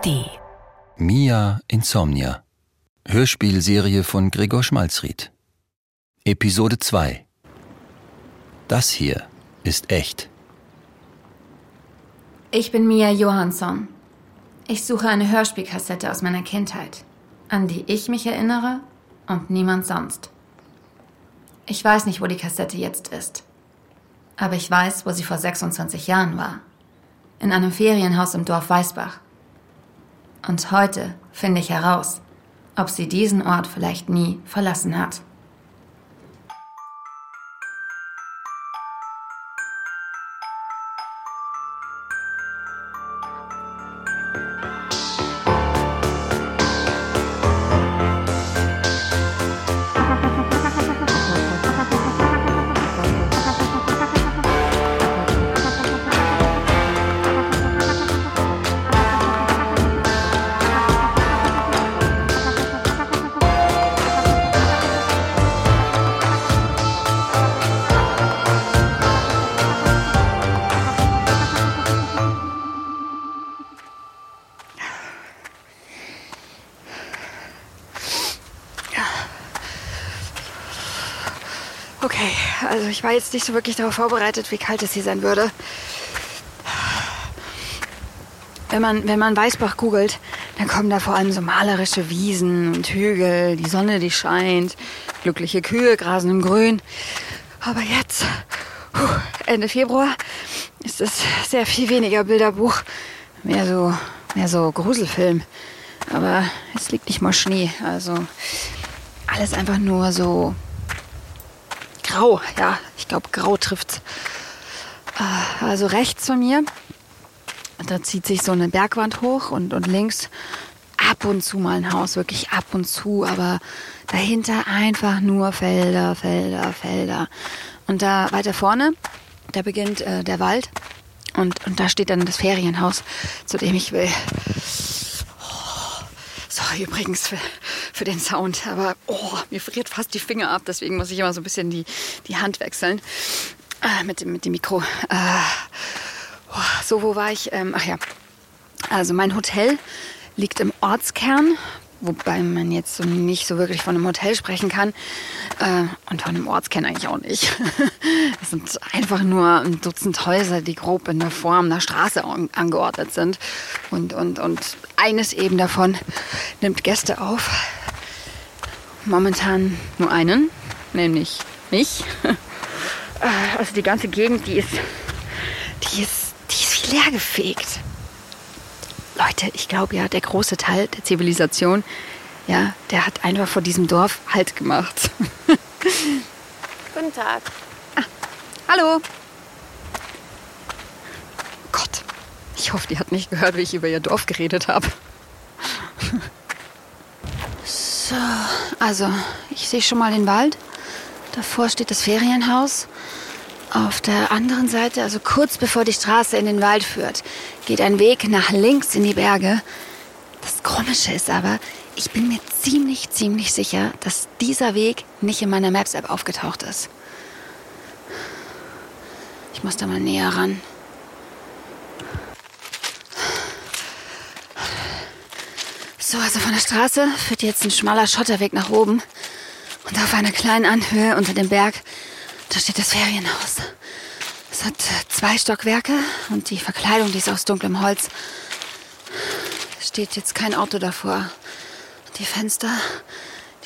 ARD. Mia Insomnia. Hörspielserie von Gregor Schmalzried. Episode 2. Das hier ist echt. Ich bin Mia Johansson. Ich suche eine Hörspielkassette aus meiner Kindheit, an die ich mich erinnere und niemand sonst. Ich weiß nicht, wo die Kassette jetzt ist. Aber ich weiß, wo sie vor 26 Jahren war. In einem Ferienhaus im Dorf Weißbach. Und heute finde ich heraus, ob sie diesen Ort vielleicht nie verlassen hat. Ich war jetzt nicht so wirklich darauf vorbereitet, wie kalt es hier sein würde. Wenn man, wenn man Weißbach googelt, dann kommen da vor allem so malerische Wiesen und Hügel, die Sonne, die scheint, glückliche Kühe grasen im Grün. Aber jetzt, Ende Februar, ist es sehr viel weniger Bilderbuch, mehr so, mehr so Gruselfilm. Aber es liegt nicht mal Schnee, also alles einfach nur so grau. Ja, ich glaube, grau trifft's. Äh, Also rechts von mir, da zieht sich so eine Bergwand hoch und, und links ab und zu mal ein Haus, wirklich ab und zu, aber dahinter einfach nur Felder, Felder, Felder. Und da weiter vorne, da beginnt äh, der Wald und, und da steht dann das Ferienhaus, zu dem ich will. Oh, übrigens für, für den Sound, aber oh, mir friert fast die Finger ab, deswegen muss ich immer so ein bisschen die, die Hand wechseln. Äh, mit, dem, mit dem Mikro. Äh, oh, so, wo war ich? Ähm, ach ja, also mein Hotel liegt im Ortskern, wobei man jetzt so nicht so wirklich von einem Hotel sprechen kann. Äh, und von einem Ortskern eigentlich auch nicht. Es sind einfach nur ein Dutzend Häuser, die grob in der Form einer Straße an- angeordnet sind. Und, und, und eines eben davon nimmt Gäste auf. Momentan nur einen, nämlich mich. Äh, Also die ganze Gegend, die ist, die ist, die ist wie leergefegt. Leute, ich glaube ja, der große Teil der Zivilisation, ja, der hat einfach vor diesem Dorf Halt gemacht. Guten Tag. Hallo. Gott, ich hoffe, die hat nicht gehört, wie ich über ihr Dorf geredet habe. So, also, ich sehe schon mal den Wald. Davor steht das Ferienhaus. Auf der anderen Seite, also kurz bevor die Straße in den Wald führt, geht ein Weg nach links in die Berge. Das Komische ist aber, ich bin mir ziemlich, ziemlich sicher, dass dieser Weg nicht in meiner Maps-App aufgetaucht ist. Ich muss da mal näher ran. So, also von der Straße führt jetzt ein schmaler Schotterweg nach oben. Und auf einer kleinen Anhöhe unter dem Berg, da steht das Ferienhaus. Es hat äh, zwei Stockwerke und die Verkleidung, die ist aus dunklem Holz. Es steht jetzt kein Auto davor. Die Fenster,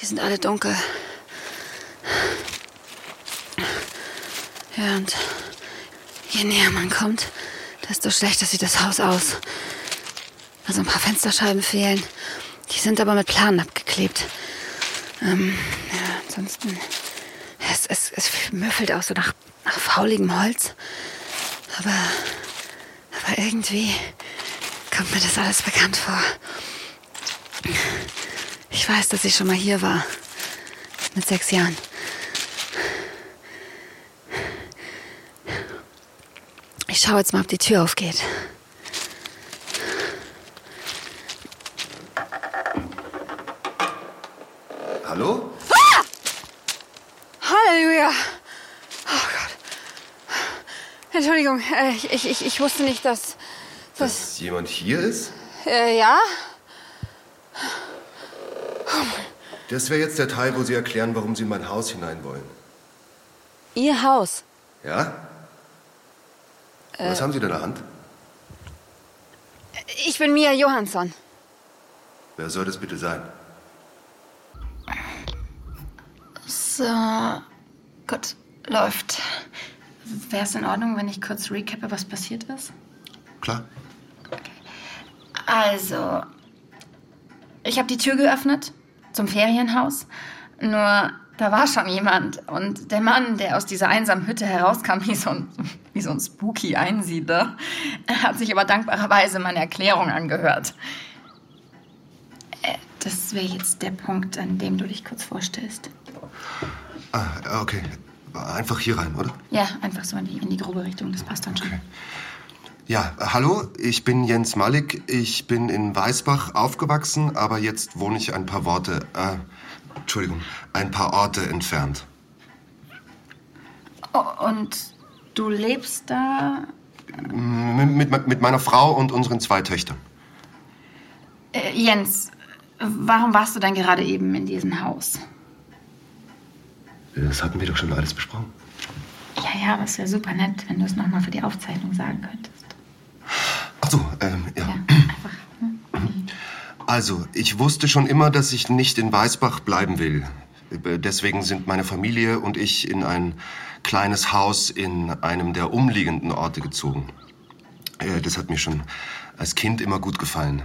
die sind alle dunkel. Ja, und je näher man kommt, desto schlechter sieht das Haus aus. Also ein paar Fensterscheiben fehlen. Die sind aber mit Planen abgeklebt. Ähm, ja, ansonsten. Es, es, müffelt auch so nach, nach fauligem Holz. Aber, aber irgendwie kommt mir das alles bekannt vor. Ich weiß, dass ich schon mal hier war. Mit sechs Jahren. Ich schaue jetzt mal, ob die Tür aufgeht. Hallo? Halleluja! Oh Gott. Entschuldigung, äh, ich, ich, ich wusste nicht, dass. dass Dass jemand hier ist? Äh, ja? Das wäre jetzt der Teil, wo Sie erklären, warum Sie in mein Haus hinein wollen. Ihr Haus? Ja? Was haben Sie da in der Hand? Ich bin Mia Johansson. Wer soll das bitte sein? So, gut, läuft. Wäre es in Ordnung, wenn ich kurz recappe, was passiert ist? Klar. Also, ich habe die Tür geöffnet zum Ferienhaus. Nur da war schon jemand. Und der Mann, der aus dieser einsamen Hütte herauskam, wie so ein, wie so ein spooky Einsiedler, hat sich aber dankbarerweise meine Erklärung angehört. Äh, Das wäre jetzt der Punkt, an dem du dich kurz vorstellst. Ah, okay. Einfach hier rein, oder? Ja, einfach so in die, in die grobe Richtung, das passt dann schon. Ja, äh, hallo, ich bin Jens Malik. Ich bin in Weißbach aufgewachsen, aber jetzt wohne ich ein paar Worte, äh, Entschuldigung, ein paar Orte entfernt. Oh, und du lebst da? Mit, mit, mit meiner Frau und unseren zwei Töchtern. Äh, Jens, warum warst du dann gerade eben in diesem Haus? Das hatten wir doch schon alles besprochen. Ja, ja, aber es wäre super nett, wenn du es nochmal für die Aufzeichnung sagen könntest. Ach so, ähm, ja. Ja, einfach. hm? Also, ich wusste schon immer, dass ich nicht in Weißbach bleiben will. Deswegen sind meine Familie und ich in ein kleines Haus in einem der umliegenden Orte gezogen. Äh, Das hat mir schon als Kind immer gut gefallen.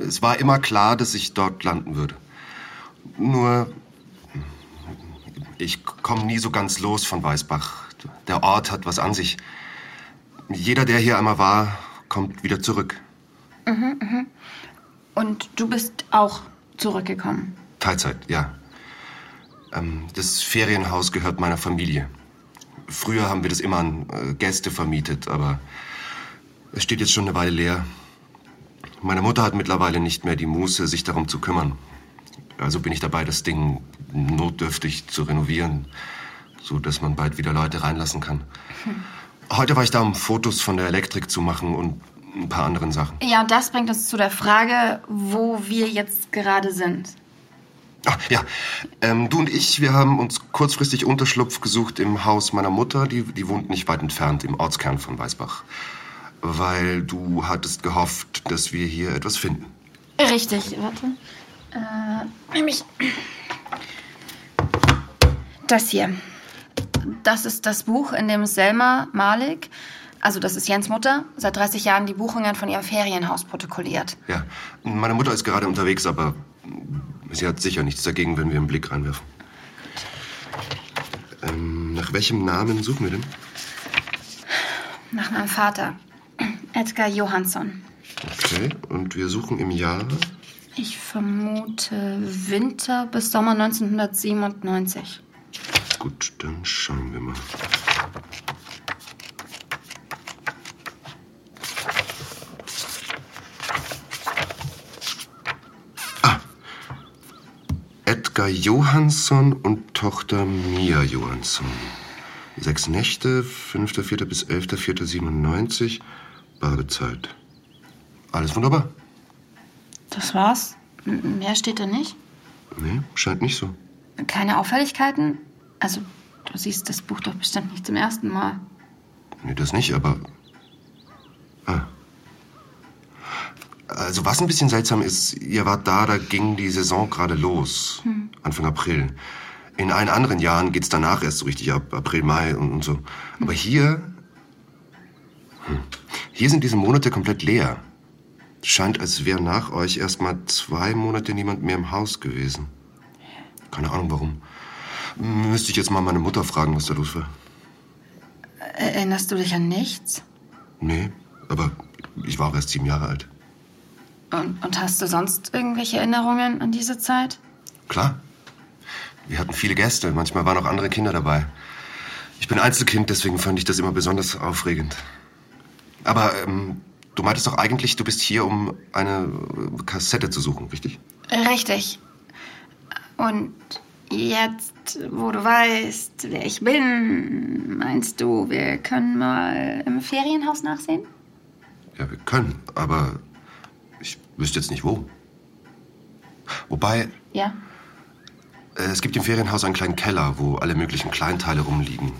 Es war immer klar, dass ich dort landen würde. Nur, ich komme nie so ganz los von Weißbach. Der Ort hat was an sich. Jeder, der hier einmal war, kommt wieder zurück. Und du bist auch zurückgekommen. Teilzeit, ja. Ähm, das Ferienhaus gehört meiner Familie. Früher haben wir das immer an äh, Gäste vermietet, aber es steht jetzt schon eine Weile leer. Meine Mutter hat mittlerweile nicht mehr die Muße, sich darum zu kümmern. Also bin ich dabei, das Ding notdürftig zu renovieren, so dass man bald wieder Leute reinlassen kann. Heute war ich da, um Fotos von der Elektrik zu machen und ein paar anderen Sachen. Ja, und das bringt uns zu der Frage, wo wir jetzt gerade sind. Ach, ja. Ähm, du und ich, wir haben uns kurzfristig Unterschlupf gesucht im Haus meiner Mutter. Die, die wohnt nicht weit entfernt, im Ortskern von Weißbach. Weil du hattest gehofft, dass wir hier etwas finden. Richtig, warte. Äh, nämlich das hier. Das ist das Buch, in dem Selma Malik, also das ist Jens Mutter, seit 30 Jahren die Buchungen von ihrem Ferienhaus protokolliert. Ja, meine Mutter ist gerade unterwegs, aber sie hat sicher nichts dagegen, wenn wir einen Blick reinwerfen. Ähm, nach welchem Namen suchen wir denn? Nach meinem Vater, Edgar Johansson. Okay, und wir suchen im Jahr. Ich vermute Winter bis Sommer 1997. Gut, dann schauen wir mal. Ah. Edgar Johansson und Tochter Mia Johansson. Sechs Nächte, 5.4. bis 11.4.97, Badezeit. Alles wunderbar. Das war's? Mehr steht da nicht? Nee, scheint nicht so. Keine Auffälligkeiten? Also, du siehst das Buch doch bestimmt nicht zum ersten Mal. Nee, das nicht, aber. Ah. Also, was ein bisschen seltsam ist, ihr wart da, da ging die Saison gerade los. Anfang April. In allen anderen Jahren geht's danach erst so richtig ab, April, Mai und, und so. Aber hier. Hm, hier sind diese Monate komplett leer. Scheint, als wäre nach euch erst mal zwei Monate niemand mehr im Haus gewesen. Keine Ahnung warum. Müsste ich jetzt mal meine Mutter fragen, was da los war. Erinnerst du dich an nichts? Nee, aber ich war auch erst sieben Jahre alt. Und, und hast du sonst irgendwelche Erinnerungen an diese Zeit? Klar. Wir hatten viele Gäste, manchmal waren auch andere Kinder dabei. Ich bin Einzelkind, deswegen fand ich das immer besonders aufregend. Aber ähm, du meintest doch eigentlich, du bist hier, um eine äh, Kassette zu suchen, richtig? Richtig. Und jetzt, wo du weißt, wer ich bin, meinst du, wir können mal im Ferienhaus nachsehen? Ja, wir können, aber Ich wüsste jetzt nicht wo. Wobei, Ja? äh, es gibt im Ferienhaus einen kleinen Keller, wo alle möglichen Kleinteile rumliegen.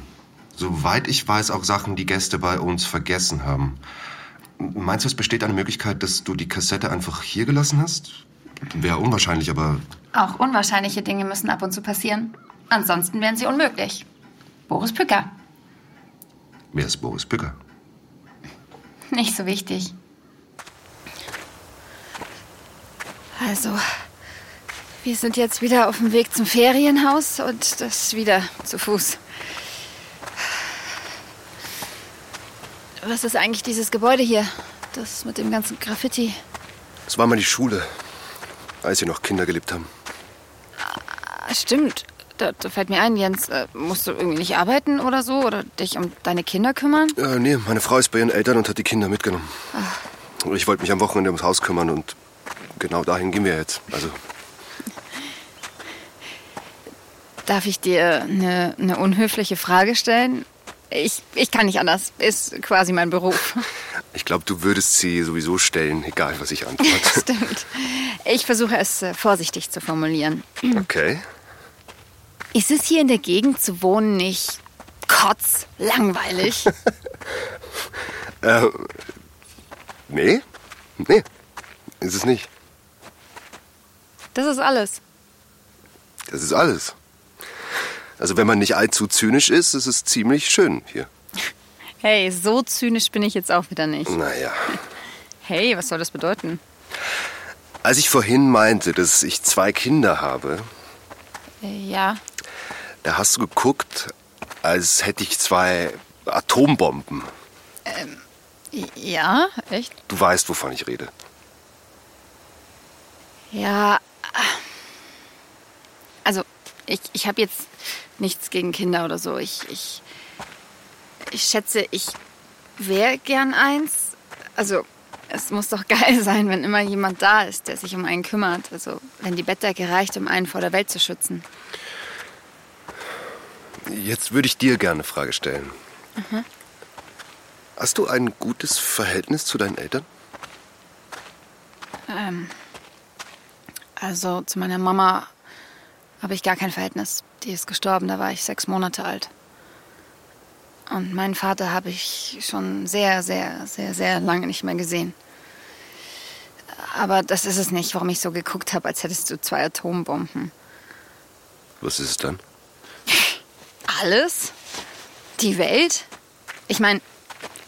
Soweit ich weiß, auch Sachen, die Gäste bei uns vergessen haben. Meinst du, es besteht eine Möglichkeit, dass du die Kassette einfach hier gelassen hast? Wäre unwahrscheinlich, aber Auch unwahrscheinliche Dinge müssen ab und zu passieren. Ansonsten wären sie unmöglich. Boris Pücker. wer ist Boris Bücker? Nicht so wichtig. Also, wir sind jetzt wieder auf dem Weg zum Ferienhaus und das wieder zu Fuß. Was ist eigentlich dieses Gebäude hier? Das mit dem ganzen Graffiti. Das war mal die Schule, als hier noch Kinder gelebt haben. Ah, stimmt. Da, da fällt mir ein, Jens, äh, musst du irgendwie nicht arbeiten oder so? Oder dich um deine Kinder kümmern? Äh, nee, meine Frau ist bei ihren Eltern und hat die Kinder mitgenommen. Ich wollte mich am Wochenende ums Haus kümmern und genau dahin gehen wir jetzt. Also, Darf ich dir eine, eine unhöfliche Frage stellen? Ich, ich kann nicht anders. Ist quasi mein Beruf. ich glaube, du würdest sie sowieso stellen, egal was ich antworte. Stimmt. Ich versuche es äh, vorsichtig zu formulieren. Okay. Ist es hier in der Gegend zu wohnen nicht kotzlangweilig? Äh, nee? Nee, ist es nicht. Das ist alles. Das ist alles. Also, wenn man nicht allzu zynisch ist, ist es ziemlich schön hier. Hey, so zynisch bin ich jetzt auch wieder nicht. Naja. Hey, was soll das bedeuten? Als ich vorhin meinte, dass ich zwei Kinder habe, Äh, Ja. da hast du geguckt, als hätte ich zwei Atombomben. Ja, echt? Du weißt, wovon ich rede. Ja. Also, ich, ich habe jetzt nichts gegen Kinder oder so. Ich, ich, ich schätze, ich wäre gern eins. Also, es muss doch geil sein, wenn immer jemand da ist, der sich um einen kümmert. Also, wenn die Bettdecke reicht, um einen vor der Welt zu schützen. Jetzt würde ich dir gerne eine Frage stellen. Hast du ein gutes Verhältnis zu deinen Eltern? Also, zu meiner Mama habe ich gar kein Verhältnis. Die ist gestorben, da war ich sechs Monate alt. Und meinen Vater habe ich schon sehr, sehr, sehr, sehr lange nicht mehr gesehen. Aber das ist es nicht, warum ich so geguckt habe, als hättest du zwei Atombomben. Was ist es dann? Alles? Die Welt? Ich meine,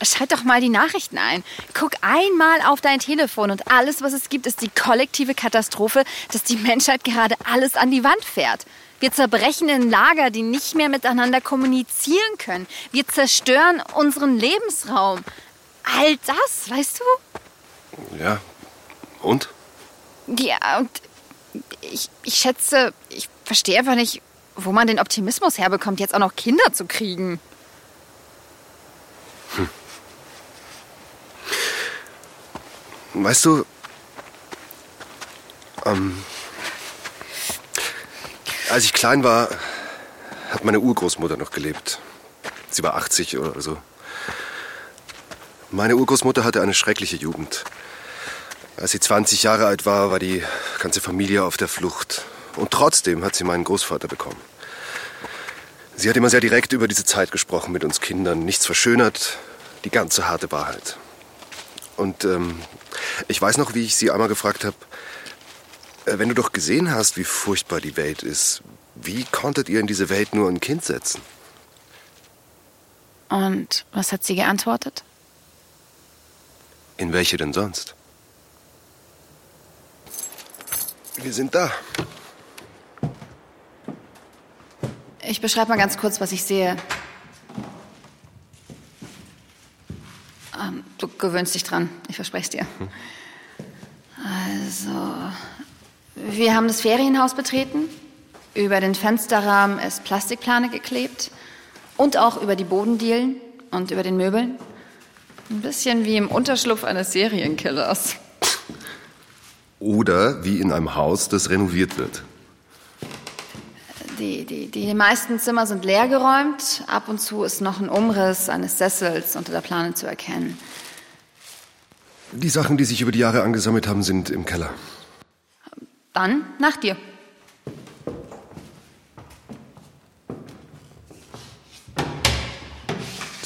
schalt doch mal die Nachrichten ein. Guck einmal auf dein Telefon und alles, was es gibt, ist die kollektive Katastrophe, dass die Menschheit gerade alles an die Wand fährt. Wir zerbrechen in Lager, die nicht mehr miteinander kommunizieren können. Wir zerstören unseren Lebensraum. All das, weißt du? Ja. Und? Ja, und ich, ich schätze, ich verstehe einfach nicht, wo man den Optimismus herbekommt, jetzt auch noch Kinder zu kriegen. Weißt du, ähm, als ich klein war, hat meine Urgroßmutter noch gelebt. Sie war 80 oder so. Meine Urgroßmutter hatte eine schreckliche Jugend. Als sie 20 Jahre alt war, war die ganze Familie auf der Flucht. Und trotzdem hat sie meinen Großvater bekommen. Sie hat immer sehr direkt über diese Zeit gesprochen mit uns Kindern. Nichts verschönert, die ganze harte Wahrheit. Und ähm, ich weiß noch, wie ich sie einmal gefragt habe, äh, wenn du doch gesehen hast, wie furchtbar die Welt ist, wie konntet ihr in diese Welt nur ein Kind setzen? Und was hat sie geantwortet? In welche denn sonst? Wir sind da. Ich beschreibe mal ganz kurz, was ich sehe. Ähm, du gewöhnst dich dran, ich verspreche es dir. Also, wir haben das Ferienhaus betreten. Über den Fensterrahmen ist Plastikplane geklebt. Und auch über die Bodendielen und über den Möbeln. Ein bisschen wie im Unterschlupf eines Serienkillers. Oder wie in einem Haus, das renoviert wird. Die, die, die meisten Zimmer sind leergeräumt. Ab und zu ist noch ein Umriss eines Sessels unter der Plane zu erkennen. Die Sachen, die sich über die Jahre angesammelt haben, sind im Keller. Dann nach dir.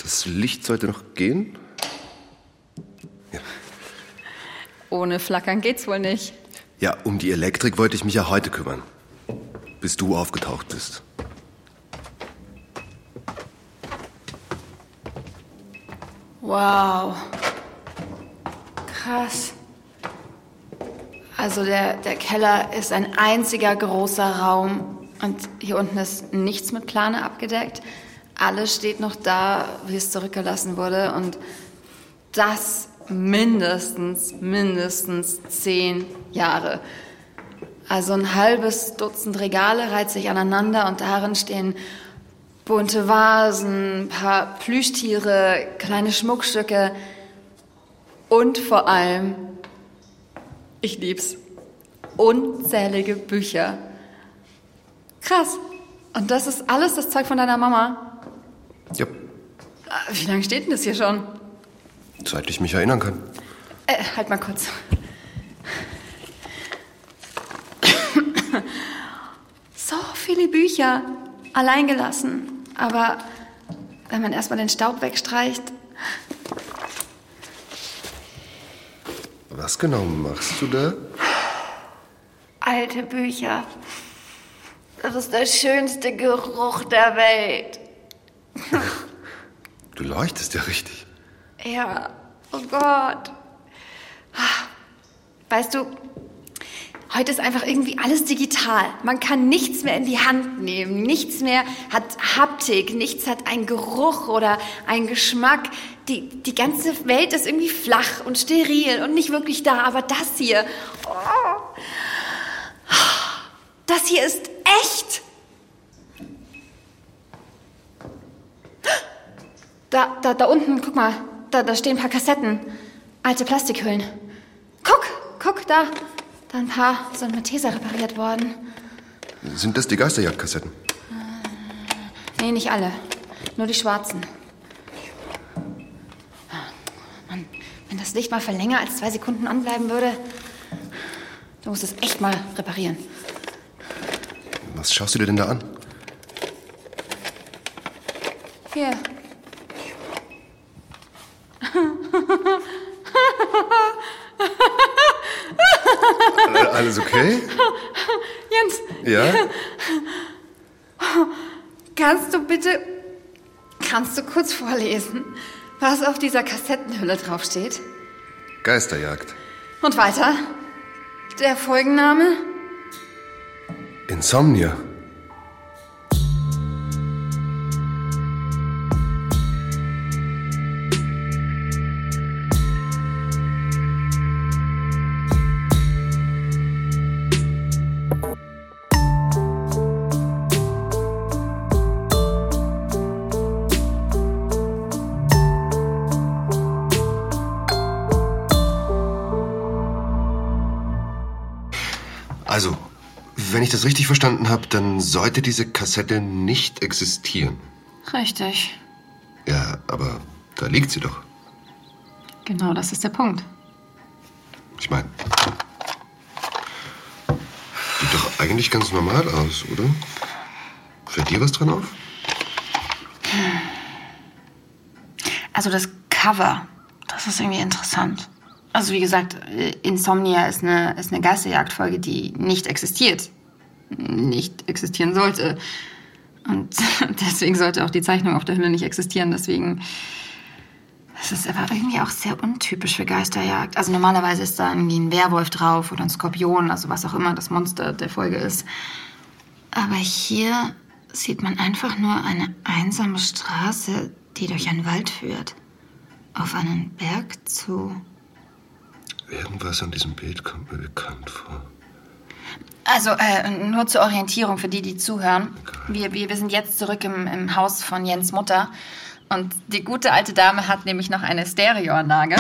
Das Licht sollte noch gehen. Ohne Flackern geht's wohl nicht. Ja, um die Elektrik wollte ich mich ja heute kümmern. Bis du aufgetaucht bist. Wow. Krass. Also der, der Keller ist ein einziger großer Raum und hier unten ist nichts mit Plane abgedeckt. Alles steht noch da, wie es zurückgelassen wurde und das mindestens, mindestens zehn Jahre. Also ein halbes Dutzend Regale reiht sich aneinander und darin stehen bunte Vasen, ein paar Plüschtiere, kleine Schmuckstücke und vor allem, ich lieb's, unzählige Bücher. Krass. Und das ist alles das Zeug von deiner Mama? Ja, Wie lange steht denn das hier schon? seit ich mich erinnern kann. Äh, halt mal kurz. So viele Bücher, allein gelassen. Aber wenn man erstmal den Staub wegstreicht, Was genau machst du da? alte Bücher. Das ist der schönste Geruch der Welt. Du leuchtest ja richtig. Ja, oh Gott. Weißt du, heute ist einfach irgendwie alles digital. Man kann nichts mehr in die Hand nehmen. Nichts mehr hat Haptik, nichts hat einen Geruch oder einen Geschmack. Die, die ganze Welt ist irgendwie flach und steril und nicht wirklich da. Aber das hier, oh, das hier ist echt. Da, da, da unten, guck mal, da, da stehen ein paar Kassetten. Alte Plastikhüllen. Guck, guck, da. Da ein paar sind mit Tesa repariert worden. Sind das die Geisterjagdkassetten? Nee, nicht alle. Nur die schwarzen. Mann, wenn das Licht mal für länger als zwei Sekunden anbleiben würde, du musst es echt mal reparieren. Was schaust du dir denn da an? Hier. Äh, alles okay? Jens, Ja? kannst du bitte, kannst du kurz vorlesen, was auf dieser Kassettenhülle draufsteht? Geisterjagd. Und weiter? Der Folgenname? Insomnia. Also, wenn ich das richtig verstanden habe, dann sollte diese Kassette nicht existieren. Richtig. Ja, aber da liegt sie doch. Genau, das ist der Punkt. Ich meine, sieht doch eigentlich ganz normal aus, oder? Fällt dir was dran auf? Also das Cover, das ist irgendwie interessant. Also wie gesagt, äh, Insomnia ist eine, ist eine Geisterjagdfolge, die nicht existiert. Nicht existieren sollte. Und deswegen sollte auch die Zeichnung auf der Hülle nicht existieren. Deswegen. Es ist aber irgendwie auch sehr untypisch für Geisterjagd. Also normalerweise ist da irgendwie ein Werwolf drauf oder ein Skorpion, also was auch immer das Monster der Folge ist. Aber hier sieht man einfach nur eine einsame Straße, die durch einen Wald führt. Auf einen Berg zu. Irgendwas an diesem Bild kommt mir bekannt vor. Also, äh, nur zur Orientierung für die, die zuhören. Wir, wir, wir sind jetzt zurück im, im Haus von Jens Mutter. Und die gute alte Dame hat nämlich noch eine Stereoanlage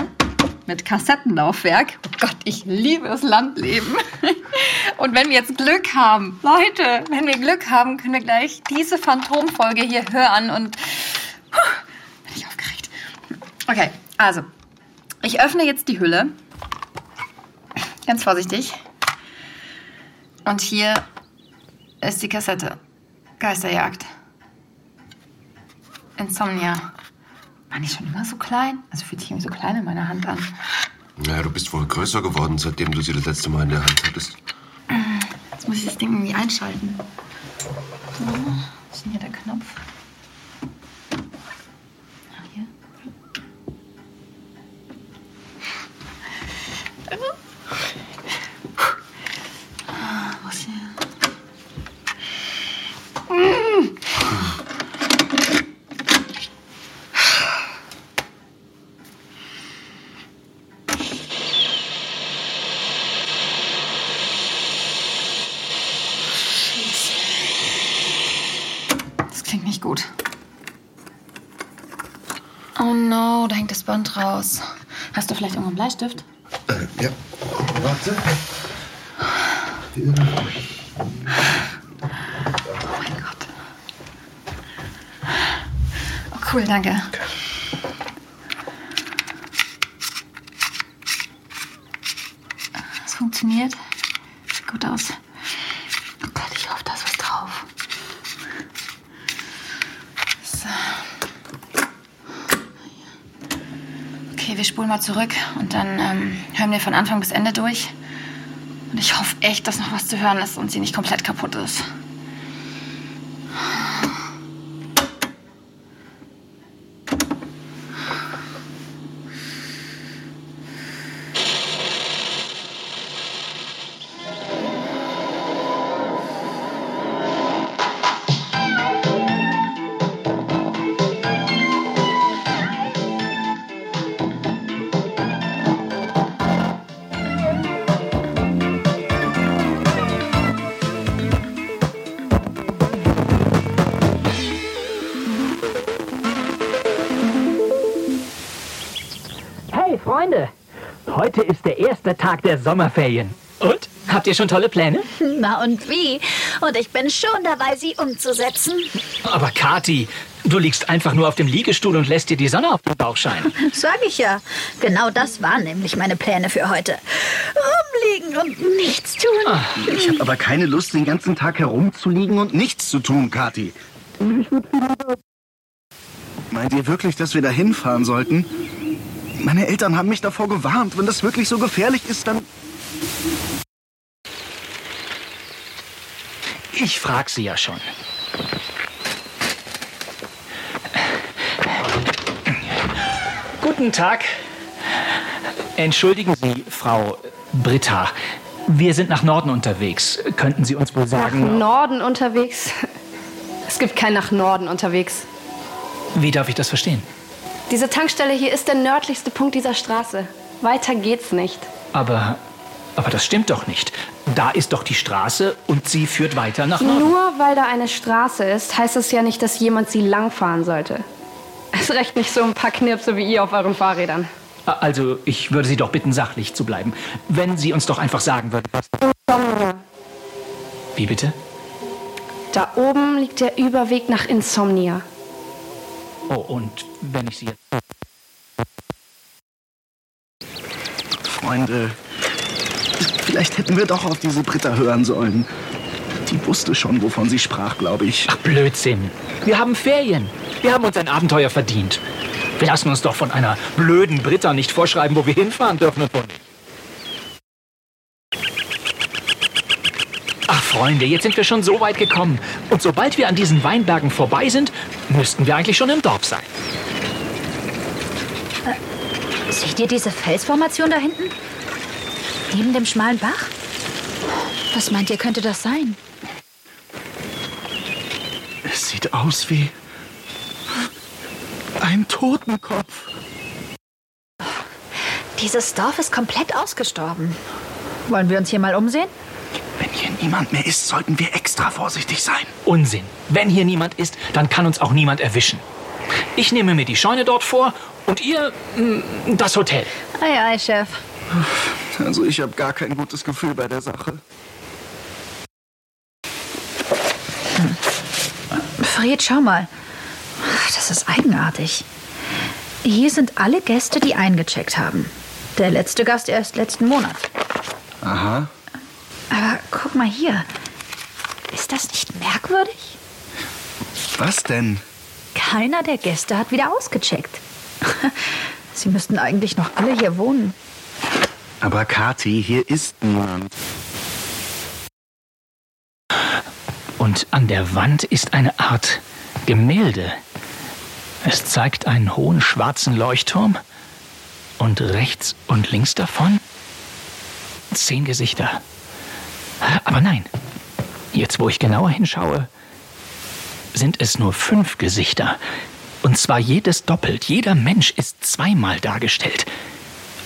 mit Kassettenlaufwerk. Oh Gott, ich liebe das Landleben. Und wenn wir jetzt Glück haben, Leute, wenn wir Glück haben, können wir gleich diese Phantomfolge hier hören und Puh, bin ich aufgeregt. Okay, also Ich öffne jetzt die Hülle. Ganz vorsichtig. Und hier ist die Kassette. Geisterjagd. Insomnia. War die schon immer so klein? Also fühlt sich irgendwie so klein in meiner Hand an. Naja, du bist wohl größer geworden, seitdem du sie das letzte Mal in der Hand hattest. Jetzt muss ich das Ding irgendwie einschalten. So, was ist denn hier der Knopf? Ah, hier. Ah, Das klingt nicht gut. Oh no, da hängt das Band raus. Hast du vielleicht irgendwo einen Bleistift? Warte. Oh mein Gott. Oh, cool, danke. Es funktioniert. Sieht gut aus. Oh Gott, ich hoffe, da ist was drauf. So. Okay, wir spulen mal zurück und dann ähm, hören wir von Anfang bis Ende durch. Und ich hoffe echt, dass noch was zu hören ist und sie nicht komplett kaputt ist. Heute ist der erste Tag der Sommerferien. Und? Habt ihr schon tolle Pläne? Na und wie? Und ich bin schon dabei, sie umzusetzen. Aber Kati, du liegst einfach nur auf dem Liegestuhl und lässt dir die Sonne auf den Bauch scheinen. Sag ich ja. Genau das waren nämlich meine Pläne für heute. Rumliegen und nichts tun. Ich habe aber keine Lust, den ganzen Tag herumzuliegen und nichts zu tun, Kathi. Meint ihr wirklich, dass wir da hinfahren sollten? Meine Eltern haben mich davor gewarnt. Wenn das wirklich so gefährlich ist, dann... Ich frag sie ja schon. Guten Tag. Entschuldigen Sie, Frau Britta. Wir sind nach Norden unterwegs. Könnten Sie uns wohl Nach sagen, Norden unterwegs? Es gibt kein nach Norden unterwegs. wie darf ich das verstehen? Diese Tankstelle hier ist der nördlichste Punkt dieser Straße. Weiter geht's nicht. Aber, aber das stimmt doch nicht. Da ist doch die Straße und sie führt weiter nach Norden. Nur weil da eine Straße ist, heißt es ja nicht, dass jemand sie langfahren sollte. Es reicht nicht so ein paar Knirpse wie ihr auf euren Fahrrädern. Also, ich würde Sie doch bitten, sachlich zu bleiben. Wenn Sie uns doch einfach sagen würden, was... Wie bitte? Da oben liegt der Überweg nach Insomnia. Oh, und wenn ich Sie jetzt... Freunde, vielleicht hätten wir doch auf diese Britta hören sollen. Die wusste schon, wovon sie sprach, glaube ich. Ach, Blödsinn. Wir haben Ferien. Wir haben uns ein Abenteuer verdient. Wir lassen uns doch von einer blöden Britta nicht vorschreiben, wo wir hinfahren dürfen und wo nicht. Freunde, jetzt sind wir schon so weit gekommen. Und sobald wir an diesen Weinbergen vorbei sind, müssten wir eigentlich schon im Dorf sein. Seht ihr diese Felsformation da hinten? Neben dem schmalen Bach? Was meint ihr, könnte das sein? Es sieht aus wie ein Totenkopf. Dieses Dorf ist komplett ausgestorben. Wollen wir uns hier mal umsehen? Wenn hier niemand mehr ist, sollten wir extra vorsichtig sein. Unsinn. Wenn hier niemand ist, dann kann uns auch niemand erwischen. Ich nehme mir die Scheune dort vor und ihr mm, das Hotel. Ei, ei, Chef. Also ich habe gar kein gutes Gefühl bei der Sache. Fred, schau mal. Das ist eigenartig. Hier sind alle Gäste, die eingecheckt haben. Der letzte Gast erst letzten Monat. Aha. Aber guck mal hier. Ist das nicht merkwürdig? Was denn? Keiner der Gäste hat wieder ausgecheckt. Sie müssten eigentlich noch alle hier wohnen. Aber Kathi, hier ist niemand. Und an der Wand ist eine Art Gemälde. Es zeigt einen hohen schwarzen Leuchtturm und rechts und links davon zehn Gesichter. Aber nein, jetzt wo ich genauer hinschaue, sind es nur fünf Gesichter. Und zwar jedes doppelt. Jeder Mensch ist zweimal dargestellt.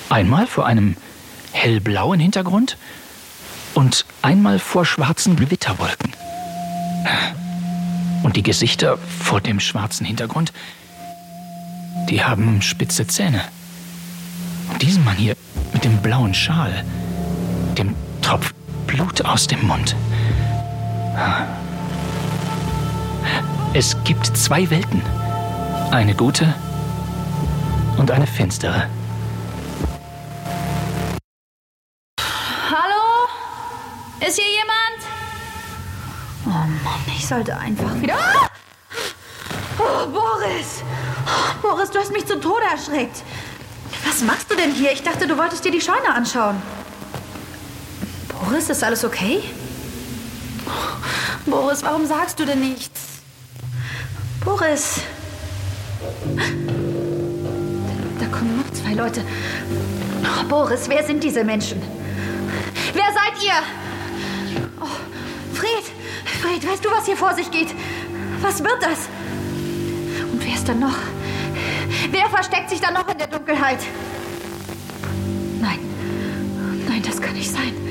Einmal vor einem hellblauen Hintergrund und einmal vor schwarzen Gewitterwolken. Und die Gesichter vor dem schwarzen Hintergrund, die haben spitze Zähne. Und diesen Mann hier mit dem blauen Schal, dem tropft Blut aus dem Mund. Es gibt zwei Welten. Eine gute und eine finstere. Hallo? Ist hier jemand? Oh Mann, ich sollte einfach wieder. Ah! Oh, Boris! Oh, Boris, du hast mich zu Tode erschreckt. Was machst du denn hier? Ich dachte, du wolltest dir die Scheune anschauen. Boris, ist alles okay? Boris, warum sagst du denn nichts? Boris. Da kommen noch zwei Leute. Oh, Boris, wer sind diese Menschen? Wer seid ihr? Oh, Fred, Fred, weißt du, was hier vor sich geht? Was wird das? Und wer ist da noch? Wer versteckt sich da noch in der Dunkelheit? Nein, nein, das kann nicht sein.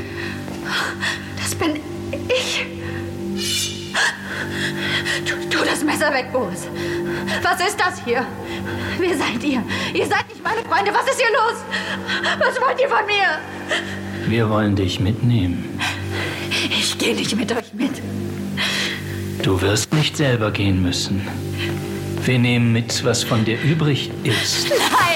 Tu, das Messer weg, Boris. Was ist das hier? Wer seid ihr? Ihr seid nicht meine Freunde. Was ist hier los? Was wollt ihr von mir? Wir wollen dich mitnehmen. Ich gehe nicht mit euch mit. Du wirst nicht selber gehen müssen. Wir nehmen mit, was von dir übrig ist. Nein!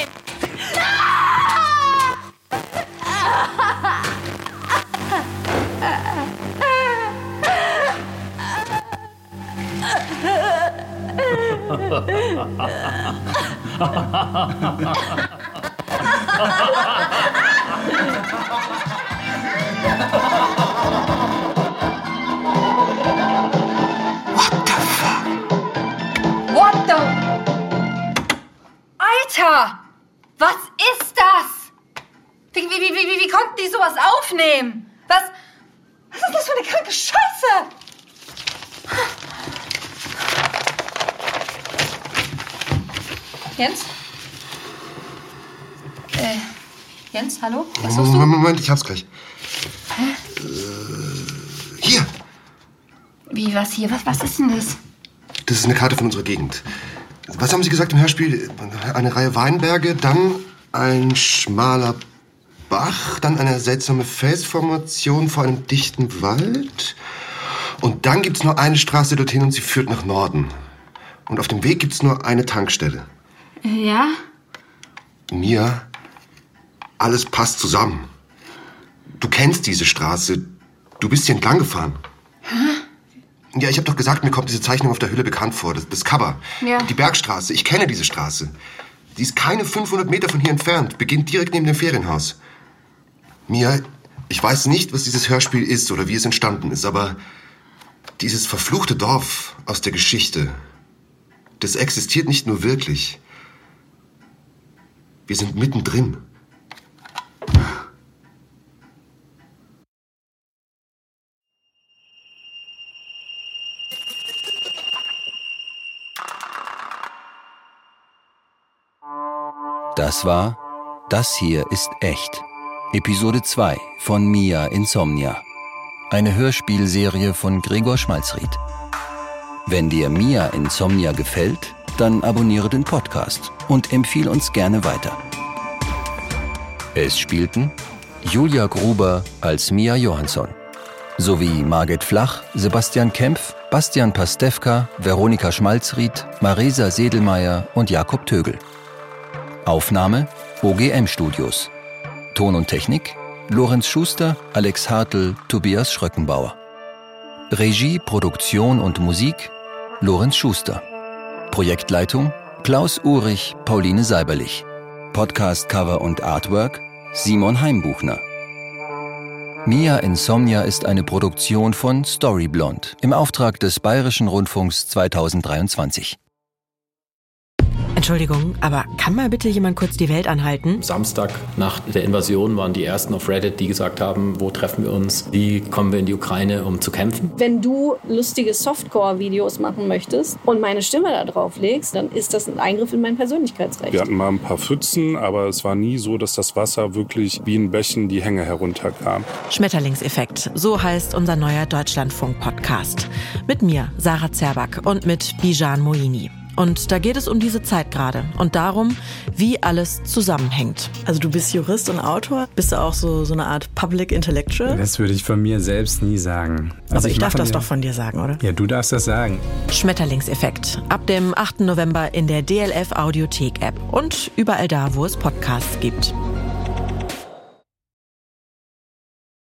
What the? Alter! Was ist das? Wie, wie, wie, wie, wie konnten die sowas aufnehmen? Was? Was ist das für eine kranke Scheiße? Jens? Äh, Jens, hallo? Was suchst du? Moment, Moment, ich hab's gleich. Äh, hier, Wie, was hier? Was, was ist denn das? das ist eine Karte von unserer Gegend. Was haben Sie gesagt im Hörspiel? Eine Reihe Weinberge, dann ein schmaler Bach, dann eine seltsame Felsformation vor einem dichten Wald. Und dann gibt's nur eine Straße dorthin und sie führt nach Norden. Und auf dem Weg gibt's nur eine Tankstelle. Ja? Mia, alles passt zusammen. Du kennst diese Straße. Du bist hier entlang gefahren. Ja, ich habe doch gesagt, mir kommt diese Zeichnung auf der Hülle bekannt vor. Das, das Cover. Ja. Die Bergstraße. Ich kenne diese Straße. Die ist keine 500 Meter von hier entfernt. Beginnt direkt neben dem Ferienhaus. Mia, ich weiß nicht, was dieses Hörspiel ist oder wie es entstanden ist, aber dieses verfluchte Dorf aus der Geschichte, das existiert nicht nur wirklich. Wir sind mittendrin. Das war Das hier ist echt. Episode 2 von Mia Insomnia. Eine Hörspielserie von Gregor Schmalzried. Wenn dir Mia Insomnia gefällt, dann abonniere den Podcast und empfiehl uns gerne weiter. Es spielten Julia Gruber als Mia Johansson sowie Margit Flach, Sebastian Kempf, Bastian Pastewka, Veronika Schmalzried, Marisa Sedelmeier und Jakob Tögel. Aufnahme OGM Studios. Ton und Technik Lorenz Schuster, Alex Hartl, Tobias Schröckenbauer. Regie, Produktion und Musik Lorenz Schuster. Projektleitung Klaus Urich, Pauline Seiberlich. Podcast Cover und Artwork Simon Heimbuchner. Mia Insomnia ist eine Produktion von Storyblond im Auftrag des Bayerischen Rundfunks 2023. Entschuldigung, aber kann mal bitte jemand kurz die Welt anhalten? Samstag nach der Invasion waren die ersten auf Reddit, die gesagt haben, wo treffen wir uns, wie kommen wir in die Ukraine, um zu kämpfen. Wenn du lustige Softcore-Videos machen möchtest und meine Stimme da drauf legst, dann ist das ein Eingriff in mein Persönlichkeitsrecht. Wir hatten mal ein paar Pfützen, aber es war nie so, dass das Wasser wirklich wie in Bächen die Hänge herunterkam. Schmetterlingseffekt, so heißt unser neuer Deutschlandfunk-Podcast. Mit mir, Sarah Zerback und mit Bijan Moini. Und da geht es um diese Zeit gerade und darum, wie alles zusammenhängt. Also du bist Jurist und Autor, bist du auch so, so eine Art Public Intellectual? Das würde ich von mir selbst nie sagen. Also Aber ich, ich darf das doch von dir sagen, oder? Ja, du darfst das sagen. Schmetterlingseffekt. Ab dem 8. November in der DLF Audiothek App und überall da, wo es Podcasts gibt.